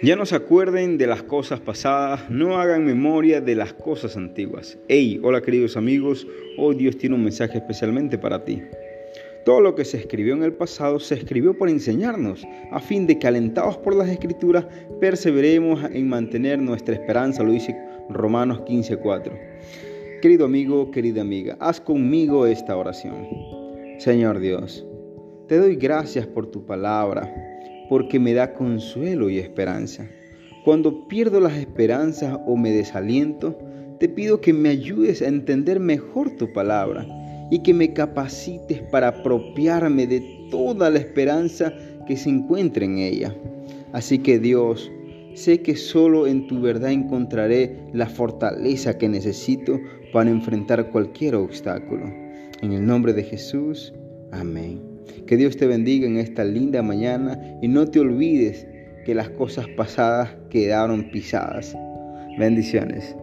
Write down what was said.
Ya no se acuerden de las cosas pasadas, no hagan memoria de las cosas antiguas. Hey, hola queridos amigos, hoy Dios tiene un mensaje especialmente para ti. Todo lo que se escribió en el pasado se escribió para enseñarnos, a fin de que alentados por las escrituras perseveremos en mantener nuestra esperanza, lo dice Romanos 15:4. Querido amigo, querida amiga, haz conmigo esta oración. Señor Dios, te doy gracias por tu palabra porque me da consuelo y esperanza. Cuando pierdo las esperanzas o me desaliento, te pido que me ayudes a entender mejor tu palabra y que me capacites para apropiarme de toda la esperanza que se encuentra en ella. Así que Dios, sé que solo en tu verdad encontraré la fortaleza que necesito para enfrentar cualquier obstáculo. En el nombre de Jesús, amén. Que Dios te bendiga en esta linda mañana y no te olvides que las cosas pasadas quedaron pisadas. Bendiciones.